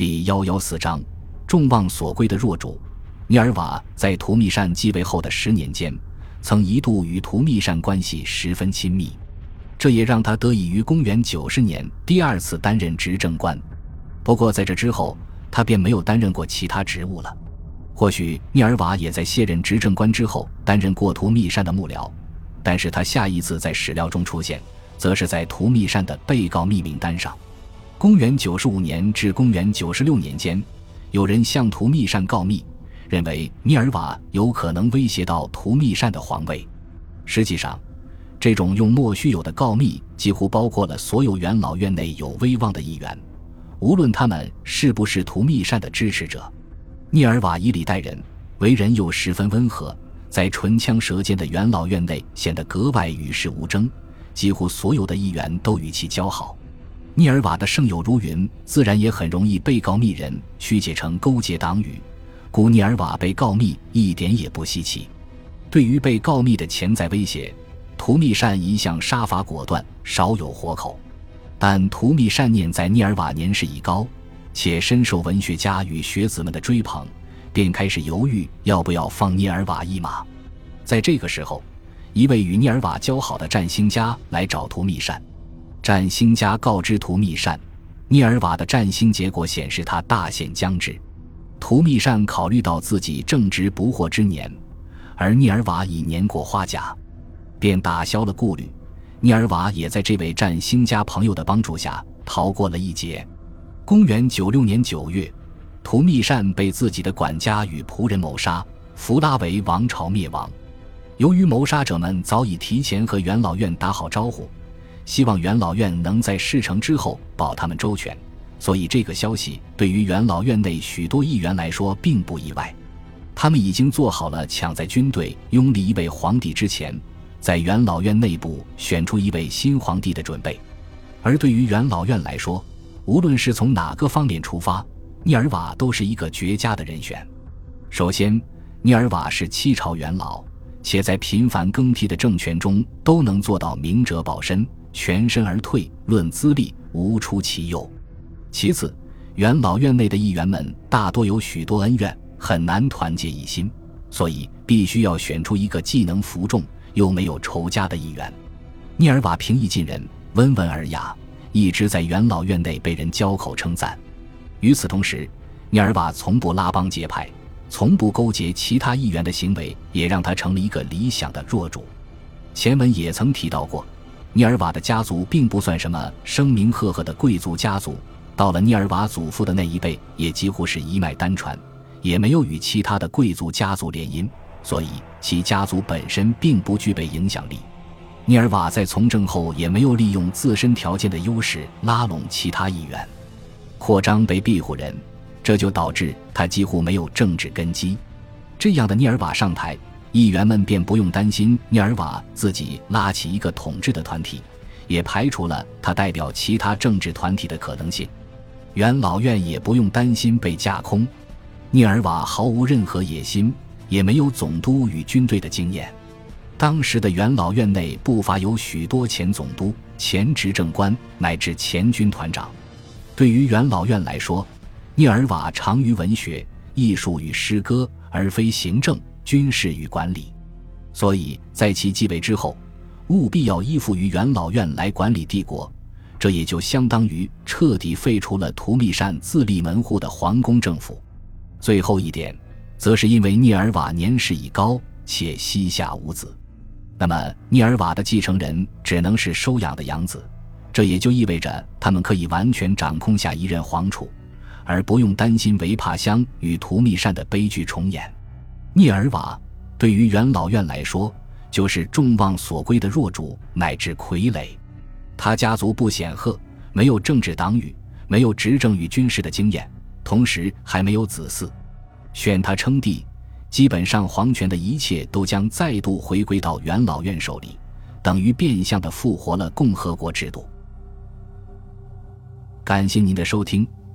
第幺幺四章，众望所归的弱主。涅尔瓦在图密善继位后的十年间，曾一度与图密善关系十分亲密，这也让他得以于公元九十年第二次担任执政官。不过在这之后，他便没有担任过其他职务了。或许涅尔瓦也在卸任执政官之后担任过图密善的幕僚，但是他下一次在史料中出现，则是在图密善的被告密名单上。公元九十五年至公元九十六年间，有人向图密善告密，认为涅尔瓦有可能威胁到图密善的皇位。实际上，这种用莫须有的告密几乎包括了所有元老院内有威望的议员，无论他们是不是图密善的支持者。涅尔瓦以礼待人，为人又十分温和，在唇枪舌剑的元老院内显得格外与世无争，几乎所有的议员都与其交好。涅尔瓦的圣友如云，自然也很容易被告密人曲解成勾结党羽，故涅尔瓦被告密一点也不稀奇。对于被告密的潜在威胁，图密善一向杀伐果断，少有活口。但图密善念在涅尔瓦年事已高，且深受文学家与学子们的追捧，便开始犹豫要不要放涅尔瓦一马。在这个时候，一位与涅尔瓦交好的占星家来找图密善。占星家告知图密善，涅尔瓦的占星结果显示他大限将至。图密善考虑到自己正值不惑之年，而涅尔瓦已年过花甲，便打消了顾虑。涅尔瓦也在这位占星家朋友的帮助下逃过了一劫。公元九六年九月，图密善被自己的管家与仆人谋杀，弗拉维王朝灭亡。由于谋杀者们早已提前和元老院打好招呼。希望元老院能在事成之后保他们周全，所以这个消息对于元老院内许多议员来说并不意外。他们已经做好了抢在军队拥立一位皇帝之前，在元老院内部选出一位新皇帝的准备。而对于元老院来说，无论是从哪个方面出发，涅尔瓦都是一个绝佳的人选。首先，涅尔瓦是七朝元老，且在频繁更替的政权中都能做到明哲保身。全身而退，论资历无出其右。其次，元老院内的议员们大多有许多恩怨，很难团结一心，所以必须要选出一个既能服众又没有仇家的议员。涅尔瓦平易近人，温文尔雅，一直在元老院内被人交口称赞。与此同时，涅尔瓦从不拉帮结派，从不勾结其他议员的行为，也让他成了一个理想的弱主。前文也曾提到过。尼尔瓦的家族并不算什么声名赫赫的贵族家族，到了尼尔瓦祖父的那一辈，也几乎是一脉单传，也没有与其他的贵族家族联姻，所以其家族本身并不具备影响力。尼尔瓦在从政后，也没有利用自身条件的优势拉拢其他议员，扩张被庇护人，这就导致他几乎没有政治根基。这样的涅尔瓦上台。议员们便不用担心涅尔瓦自己拉起一个统治的团体，也排除了他代表其他政治团体的可能性。元老院也不用担心被架空。涅尔瓦毫无任何野心，也没有总督与军队的经验。当时的元老院内不乏有许多前总督、前执政官乃至前军团长。对于元老院来说，涅尔瓦长于文学、艺术与诗歌，而非行政。军事与管理，所以在其继位之后，务必要依附于元老院来管理帝国。这也就相当于彻底废除了图密善自立门户的皇宫政府。最后一点，则是因为涅尔瓦年事已高，且膝下无子，那么涅尔瓦的继承人只能是收养的养子。这也就意味着他们可以完全掌控下一任皇储，而不用担心维帕乡与图密善的悲剧重演。涅尔瓦对于元老院来说，就是众望所归的弱主乃至傀儡。他家族不显赫，没有政治党羽，没有执政与军事的经验，同时还没有子嗣。选他称帝，基本上皇权的一切都将再度回归到元老院手里，等于变相的复活了共和国制度。感谢您的收听，